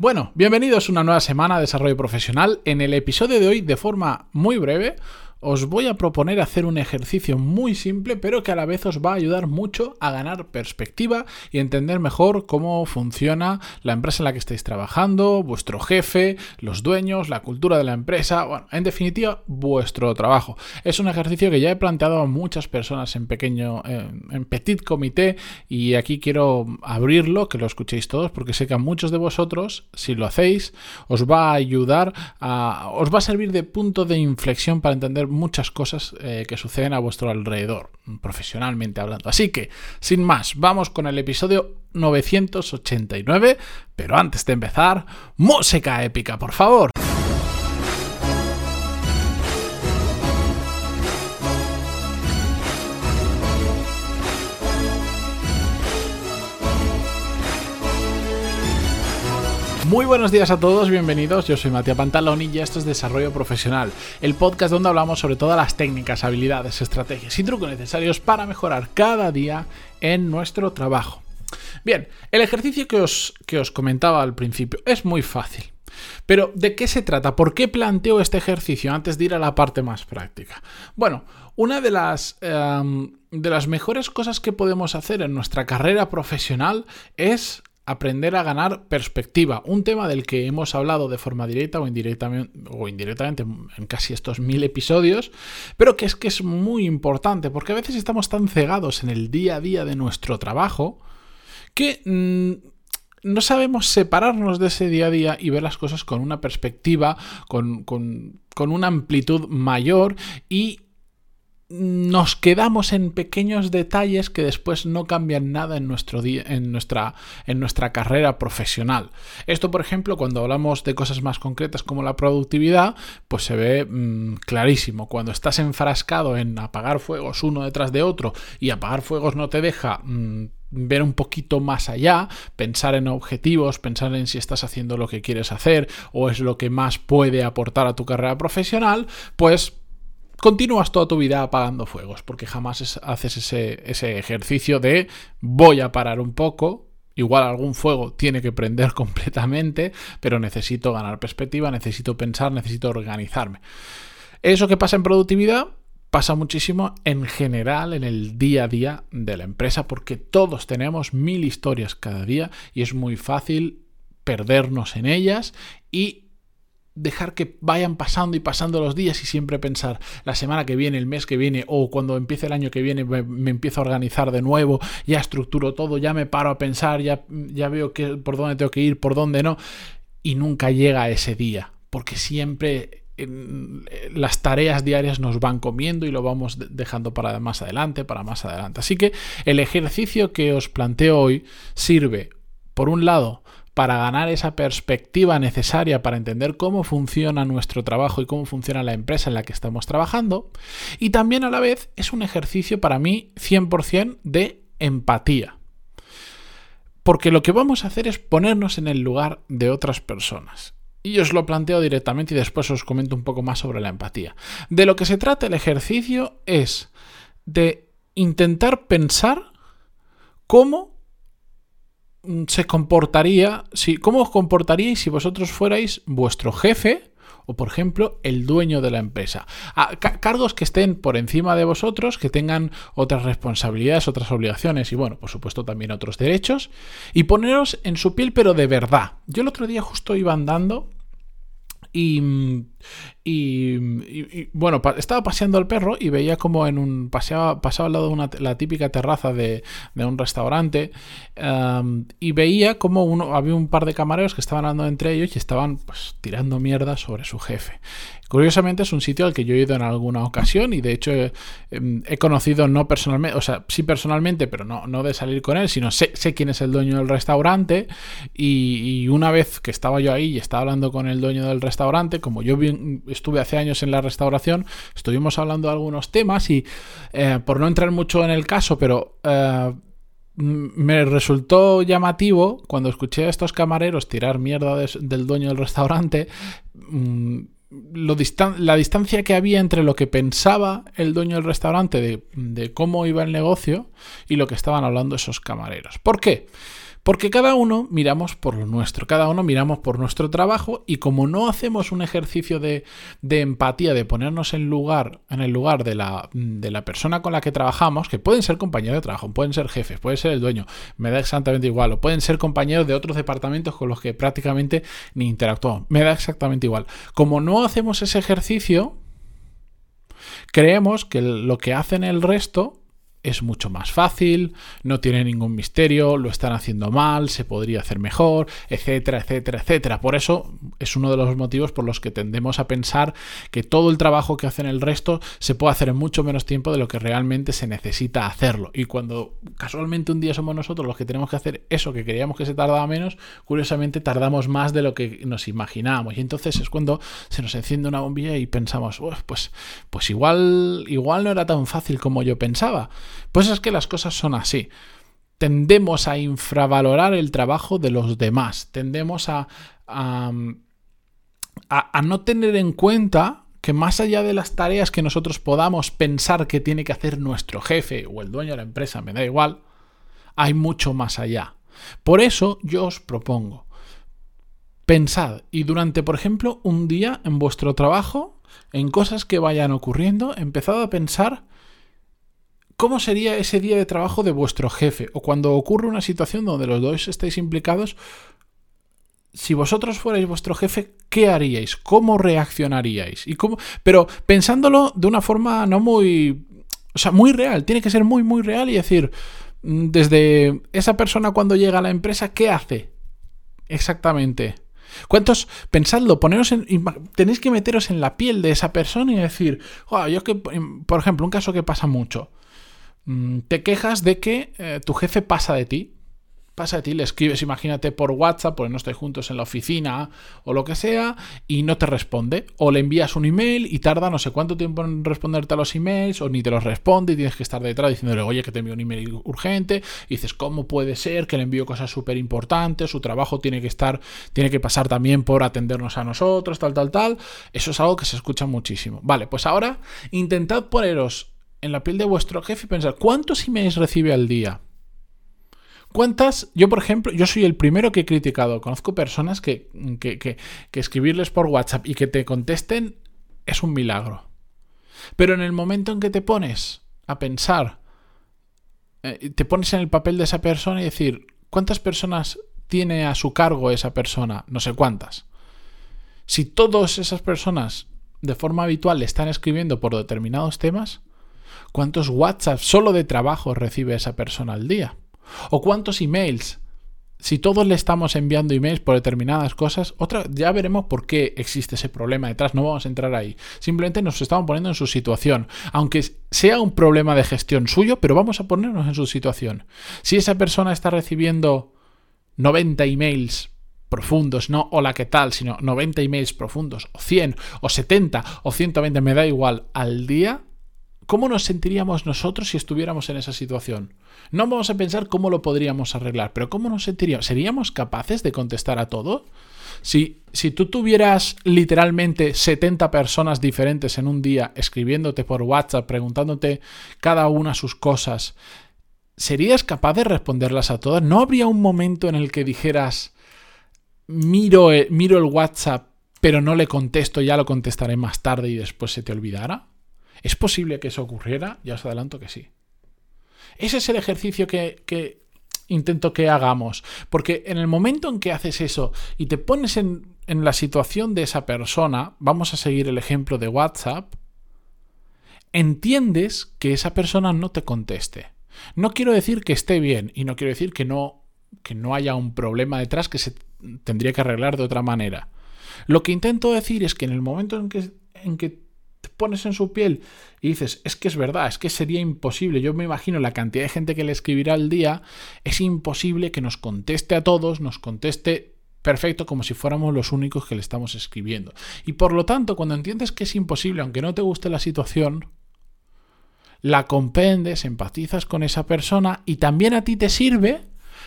Bueno, bienvenidos a una nueva semana de desarrollo profesional. En el episodio de hoy, de forma muy breve, os voy a proponer hacer un ejercicio muy simple, pero que a la vez os va a ayudar mucho a ganar perspectiva y entender mejor cómo funciona la empresa en la que estáis trabajando, vuestro jefe, los dueños, la cultura de la empresa, bueno, en definitiva, vuestro trabajo. Es un ejercicio que ya he planteado a muchas personas en pequeño, en petit comité, y aquí quiero abrirlo, que lo escuchéis todos, porque sé que a muchos de vosotros, si lo hacéis, os va a ayudar os va a servir de punto de inflexión para entender muchas cosas eh, que suceden a vuestro alrededor, profesionalmente hablando. Así que, sin más, vamos con el episodio 989, pero antes de empezar, música épica, por favor. Muy buenos días a todos, bienvenidos. Yo soy Matías Pantaloni y esto es Desarrollo Profesional, el podcast donde hablamos sobre todas las técnicas, habilidades, estrategias y trucos necesarios para mejorar cada día en nuestro trabajo. Bien, el ejercicio que os, que os comentaba al principio es muy fácil. Pero, ¿de qué se trata? ¿Por qué planteo este ejercicio antes de ir a la parte más práctica? Bueno, una de las, em, de las mejores cosas que podemos hacer en nuestra carrera profesional es aprender a ganar perspectiva, un tema del que hemos hablado de forma directa o indirectamente, o indirectamente en casi estos mil episodios, pero que es que es muy importante porque a veces estamos tan cegados en el día a día de nuestro trabajo que mm, no sabemos separarnos de ese día a día y ver las cosas con una perspectiva, con, con, con una amplitud mayor y nos quedamos en pequeños detalles que después no cambian nada en, nuestro en, nuestra, en nuestra carrera profesional. Esto, por ejemplo, cuando hablamos de cosas más concretas como la productividad, pues se ve mm, clarísimo. Cuando estás enfrascado en apagar fuegos uno detrás de otro y apagar fuegos no te deja... Mm, ver un poquito más allá, pensar en objetivos, pensar en si estás haciendo lo que quieres hacer o es lo que más puede aportar a tu carrera profesional, pues continúas toda tu vida apagando fuegos, porque jamás haces ese, ese ejercicio de voy a parar un poco, Igual algún fuego tiene que prender completamente, pero necesito ganar perspectiva, necesito pensar, necesito organizarme. Eso que pasa en productividad pasa muchísimo en general en el día a día de la empresa porque todos tenemos mil historias cada día y es muy fácil perdernos en ellas y dejar que vayan pasando y pasando los días y siempre pensar la semana que viene, el mes que viene o cuando empiece el año que viene me, empiezo a organizar de nuevo, ya estructuro todo, ya me paro a pensar, ya, ya veo que, por dónde tengo que ir, por dónde no y nunca llega ese día porque siempre las tareas diarias nos van comiendo y lo vamos dejando para más adelante, para más adelante. Así que el ejercicio que os planteo hoy sirve, por un lado, para ganar esa perspectiva necesaria para entender cómo funciona nuestro trabajo y cómo funciona la empresa en la que estamos trabajando. Y también a la vez es un ejercicio para mí 100% de empatía. Porque lo que vamos a hacer es ponernos en el lugar de otras personas. Y os lo planteo directamente y después os comento un poco más sobre la empatía. De lo que se trata el ejercicio es de intentar pensar cómo se comportaría, si, cómo os comportaríais si vosotros fuerais vuestro jefe o, por ejemplo, el dueño de la empresa. A, cargos que estén por encima de vosotros, que tengan otras responsabilidades, otras obligaciones y, bueno, por supuesto, también otros derechos, y poneros en su piel, pero de verdad. Yo el otro día justo iba andando y, bueno, estaba paseando al perro y veía como en un. paseaba, pasaba al lado de una, la típica terraza de, de un restaurante y veía como uno, había un par de camareros que estaban hablando entre ellos y estaban pues, tirando mierda sobre su jefe. Curiosamente es un sitio al que yo he ido en alguna ocasión y de hecho em, he, conocido no personalmente, o sea, sí personalmente, pero no, no de salir con él, sino sé, quién es el dueño del restaurante y, una vez que estaba yo ahí y estaba hablando con el dueño del restaurante, como yo estuve hace años en la restauración, estuvimos hablando de algunos temas y eh, por no entrar mucho en el caso, pero... Eh, me resultó llamativo cuando escuché a estos camareros tirar mierda del dueño del restaurante. Mm, la distancia que había entre lo que pensaba el dueño del restaurante de, cómo iba el negocio y lo que estaban hablando esos camareros. ¿Por qué? Porque cada uno miramos por lo nuestro, cada uno miramos por nuestro trabajo y como no hacemos un ejercicio de, empatía, de ponernos en, lugar, en el lugar de la, de la persona con la que trabajamos, que pueden ser compañeros de trabajo, pueden ser jefes, puede ser el dueño, me da exactamente igual, o pueden ser compañeros de otros departamentos con los que prácticamente ni interactuamos, me da exactamente igual. Como no hacemos ese ejercicio, creemos que lo que hacen el resto es mucho más fácil, no tiene ningún misterio, lo están haciendo mal, se podría hacer mejor, etcétera, etcétera, etcétera. Por eso es uno de los motivos por los que tendemos a pensar que todo el trabajo que hacen el resto se puede hacer en mucho menos tiempo de lo que realmente se necesita hacerlo. Y cuando casualmente un día somos nosotros los que tenemos que hacer eso que creíamos que se tardaba menos, curiosamente tardamos más de lo que nos imaginábamos. Y entonces es cuando se nos enciende una bombilla y pensamos, pues, pues igual, igual no era tan fácil como yo pensaba. Pues es que las cosas son así. Tendemos a infravalorar el trabajo de los demás. Tendemos a, a, no tener en cuenta que más allá de las tareas que nosotros podamos pensar que tiene que hacer nuestro jefe o el dueño de la empresa, me da igual, hay mucho más allá. Por eso yo os propongo, pensad y durante, por ejemplo, un día en vuestro trabajo, en cosas que vayan ocurriendo, empezad a pensar ¿Cómo sería ese día de trabajo de vuestro jefe? O cuando ocurre una situación donde los dos estáis implicados, si vosotros fuerais vuestro jefe, ¿qué haríais? ¿Cómo reaccionaríais? ¿Y cómo? Pero pensándolo de una forma no muy. O sea, muy real. Tiene que ser muy, muy real y decir, mm, desde esa persona cuando llega a la empresa, ¿qué hace? Exactamente. ¿Cuántos? Pensadlo, poneros en. Tenéis que meteros en la piel de esa persona y decir, yo que, por ejemplo, un caso que pasa mucho. Mm, te quejas de que eh, tu jefe pasa de ti. Pasa de ti, le escribes, imagínate, por WhatsApp, porque no estáis juntos en la oficina o lo que sea, y no te responde. O le envías un email y tarda no sé cuánto tiempo en responderte a los emails, o ni te los responde y tienes que estar detrás diciéndole, oye, que te envío un email urgente. Y dices, ¿cómo puede ser que le envío cosas súper importantes? Su trabajo tiene que estar, tiene que pasar también por atendernos a nosotros, tal, tal, tal. Eso es algo que se escucha muchísimo. Vale, pues ahora intentad poneros en la piel de vuestro jefe y pensar, ¿cuántos emails recibe al día? ¿Cuántas? Yo, por ejemplo, yo soy el primero que he criticado. Conozco personas que, que, escribirles por WhatsApp y que te contesten es un milagro. Pero en el momento en que te pones a pensar, eh, te pones en el papel de esa persona y decir, ¿cuántas personas tiene a su cargo esa persona? No sé cuántas. Si todas esas personas de forma habitual le están escribiendo por determinados temas, ¿Cuántos WhatsApp solo de trabajo recibe esa persona al día? ¿O cuántos emails? Si todos le estamos enviando emails por determinadas cosas, otra, ya veremos por qué existe ese problema detrás, no vamos a entrar ahí. Simplemente nos estamos poniendo en su situación, aunque sea un problema de gestión suyo, pero vamos a ponernos en su situación. Si esa persona está recibiendo 90 emails profundos, no hola qué tal, sino 90 emails profundos, o 100, o 70, o 120, me da igual, al día, ¿Cómo nos sentiríamos nosotros si estuviéramos en esa situación? No vamos a pensar cómo lo podríamos arreglar, pero ¿cómo nos sentiríamos? ¿Seríamos capaces de contestar a todo? Si, si tú tuvieras literalmente 70 personas diferentes en un día escribiéndote por WhatsApp, preguntándote cada una sus cosas, ¿serías capaz de responderlas a todas? ¿No habría un momento en el que dijeras, miro, miro el WhatsApp, pero no le contesto, ya lo contestaré más tarde y después se te olvidara? ¿Es posible que eso ocurriera? Ya os adelanto que sí. Ese es el ejercicio que, intento que hagamos. Porque en el momento en que haces eso y te pones en, la situación de esa persona, vamos a seguir el ejemplo de WhatsApp, entiendes que esa persona no te conteste. No quiero decir que esté bien y no quiero decir que no, que no haya un problema detrás que se tendría que arreglar de otra manera. Lo que intento decir es que en el momento en que, en que te pones en su piel y dices, es que es verdad, es que sería imposible. Yo me imagino la cantidad de gente que le escribirá al día, es imposible que nos conteste a todos, nos conteste perfecto como si fuéramos los únicos que le estamos escribiendo. Y por lo tanto, cuando entiendes que es imposible, aunque no te guste la situación, la comprendes, empatizas con esa persona y también a ti te sirve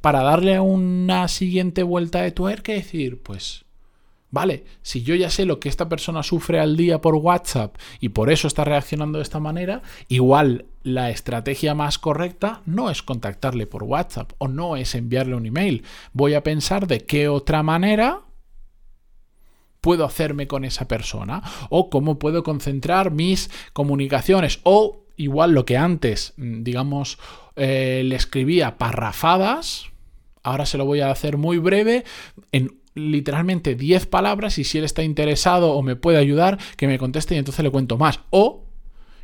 para darle una siguiente vuelta de tuerca y decir, pues Vale, si yo ya sé lo que esta persona sufre al día por WhatsApp y por eso está reaccionando de esta manera, igual la estrategia más correcta no es contactarle por WhatsApp o no es enviarle un email. Voy a pensar de qué otra manera puedo hacerme con esa persona o cómo puedo concentrar mis comunicaciones o igual lo que antes, mm, digamos, eh, le escribía parrafadas, ahora se lo voy a hacer muy breve en literalmente 10 palabras y si él está interesado o me puede ayudar, que me conteste y entonces le cuento más. O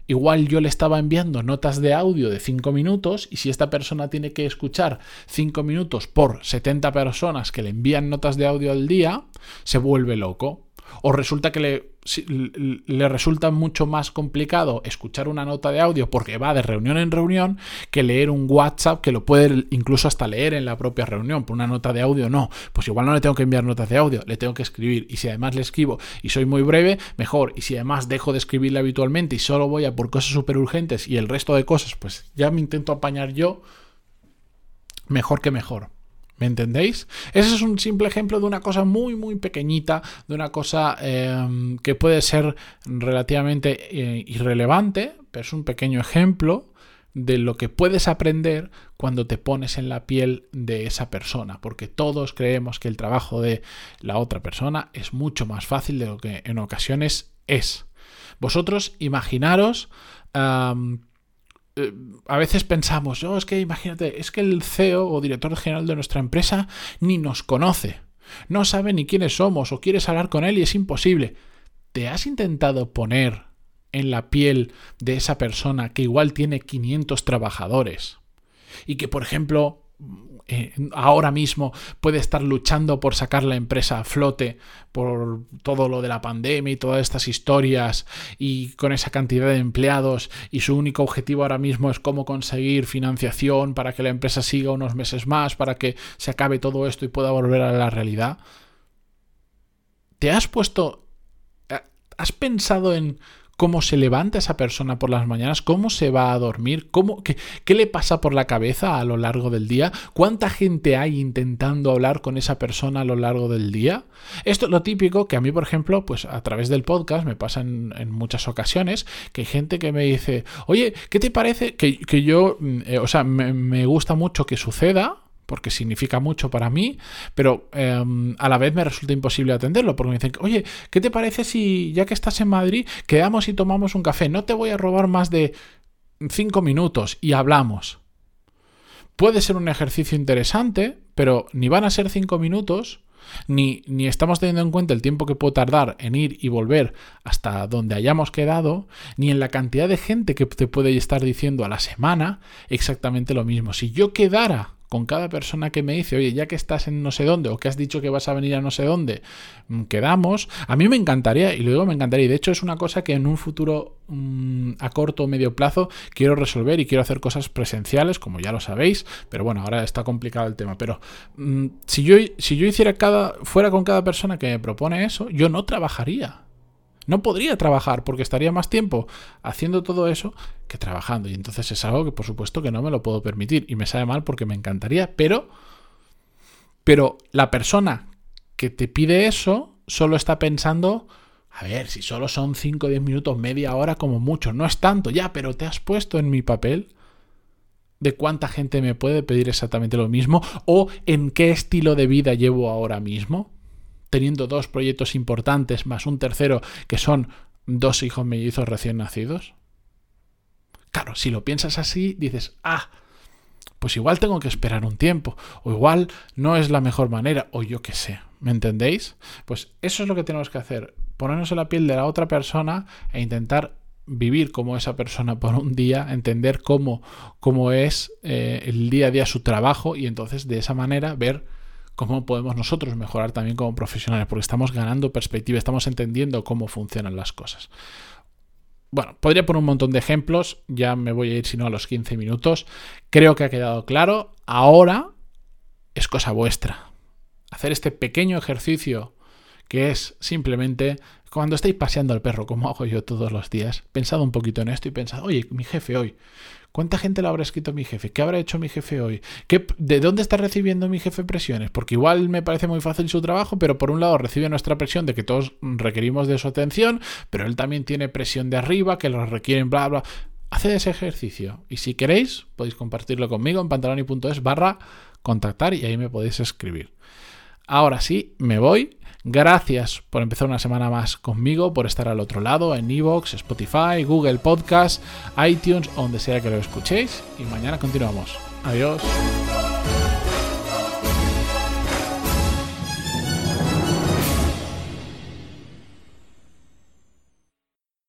igual yo le estaba enviando notas de audio de 5 minutos y si esta persona tiene que escuchar 5 minutos por 70 personas que le envían notas de audio al día, se vuelve loco o resulta que le, le, resulta mucho más complicado escuchar una nota de audio porque va de reunión en reunión que leer un WhatsApp que lo puede incluso hasta leer en la propia reunión. Por una nota de audio no, pues igual no le tengo que enviar notas de audio, le tengo que escribir y si además le escribo y soy muy breve, mejor. Y si además dejo de escribirle habitualmente y solo voy a por cosas súper urgentes y el resto de cosas, pues ya me intento apañar yo, mejor que mejor. ¿Me entendéis? Ese es un simple ejemplo de una cosa muy, muy pequeñita, de una cosa em, que puede ser relativamente eh, irrelevante, pero es un pequeño ejemplo de lo que puedes aprender cuando te pones en la piel de esa persona, porque todos creemos que el trabajo de la otra persona es mucho más fácil de lo que en ocasiones es. Vosotros imaginaros eh, a veces pensamos, oh, es que imagínate, es que el CEO o director general de nuestra empresa ni nos conoce, no sabe ni quiénes somos o quieres hablar con él y es imposible. ¿Te has intentado poner en la piel de esa persona que igual tiene 500 trabajadores y que, por ejemplo, eh, ahora mismo puede estar luchando por sacar la empresa a flote por todo lo de la pandemia y todas estas historias y con esa cantidad de empleados y su único objetivo ahora mismo es cómo conseguir financiación para que la empresa siga unos meses más, para que se acabe todo esto y pueda volver a la realidad. ¿Te has puesto... Eh, ¿Has pensado en cómo se levanta esa persona por las mañanas, cómo se va a dormir, cómo, qué, qué, le pasa por la cabeza a lo largo del día, cuánta gente hay intentando hablar con esa persona a lo largo del día. Esto es lo típico que a mí, por ejemplo, pues a través del podcast me pasa en, muchas ocasiones, que hay gente que me dice, oye, ¿qué te parece? Que, yo, mm, eh, o sea, me gusta mucho que suceda, porque significa mucho para mí, pero em, a la vez me resulta imposible atenderlo, porque me dicen, oye, ¿qué te parece si ya que estás en Madrid, quedamos y tomamos un café? No te voy a robar más de cinco minutos y hablamos. Puede ser un ejercicio interesante, pero ni van a ser cinco minutos, ni, ni, estamos teniendo en cuenta el tiempo que puedo tardar en ir y volver hasta donde hayamos quedado, ni en la cantidad de gente que te puede estar diciendo a la semana exactamente lo mismo. Si yo quedara con cada persona que me dice, oye, ya que estás en no sé dónde o que has dicho que vas a venir a no sé dónde, mm, quedamos, a mí me encantaría, y luego me encantaría, y de hecho es una cosa que en un futuro mm, a corto o medio plazo quiero resolver y quiero hacer cosas presenciales, como ya lo sabéis, pero bueno, ahora está complicado el tema, pero mm, si, yo, si yo hiciera cada, fuera con cada persona que me propone eso, yo no trabajaría. No podría trabajar porque estaría más tiempo haciendo todo eso que trabajando. Y entonces es algo que por supuesto que no me lo puedo permitir. Y me sabe mal porque me encantaría, pero... Pero la persona que te pide eso solo está pensando... A ver, si solo son 5 o 10 minutos, media hora como mucho, no es tanto ya, pero te has puesto en mi papel de cuánta gente me puede pedir exactamente lo mismo o en qué estilo de vida llevo ahora mismo teniendo dos proyectos importantes más un tercero que son dos hijos mellizos recién nacidos? Claro, si lo piensas así, dices, ah, pues igual tengo que esperar un tiempo, o igual no es la mejor manera, o yo qué sé, ¿me entendéis? Pues eso es lo que tenemos que hacer, ponernos en la piel de la otra persona e intentar vivir como esa persona por un día, entender cómo, cómo es eh, el día a día su trabajo y entonces de esa manera ver cómo podemos nosotros mejorar también como profesionales, porque estamos ganando perspectiva, estamos entendiendo cómo funcionan las cosas. Bueno, podría poner un montón de ejemplos, ya me voy a ir si no a los 15 minutos. Creo que ha quedado claro. Ahora es cosa vuestra. Hacer este pequeño ejercicio que es simplemente cuando estáis paseando al perro, como hago yo todos los días, pensad un poquito en esto y pensad, oye, mi jefe hoy, ¿cuánta gente le habrá escrito mi jefe? ¿Qué habrá hecho mi jefe hoy? ¿Qué, ¿De dónde está recibiendo mi jefe presiones? Porque igual me parece muy fácil su trabajo, pero por un lado recibe nuestra presión de que todos requerimos de su atención, pero él también tiene presión de arriba, que lo requieren, bla, bla. Haced ese ejercicio y si queréis podéis compartirlo conmigo en pantaloni.es barra contactar y ahí me podéis escribir. Ahora sí, me voy. Gracias por empezar una semana más conmigo, por estar al otro lado en Evox, Spotify, Google Podcast, iTunes, donde sea que lo escuchéis. Y mañana continuamos. Adiós.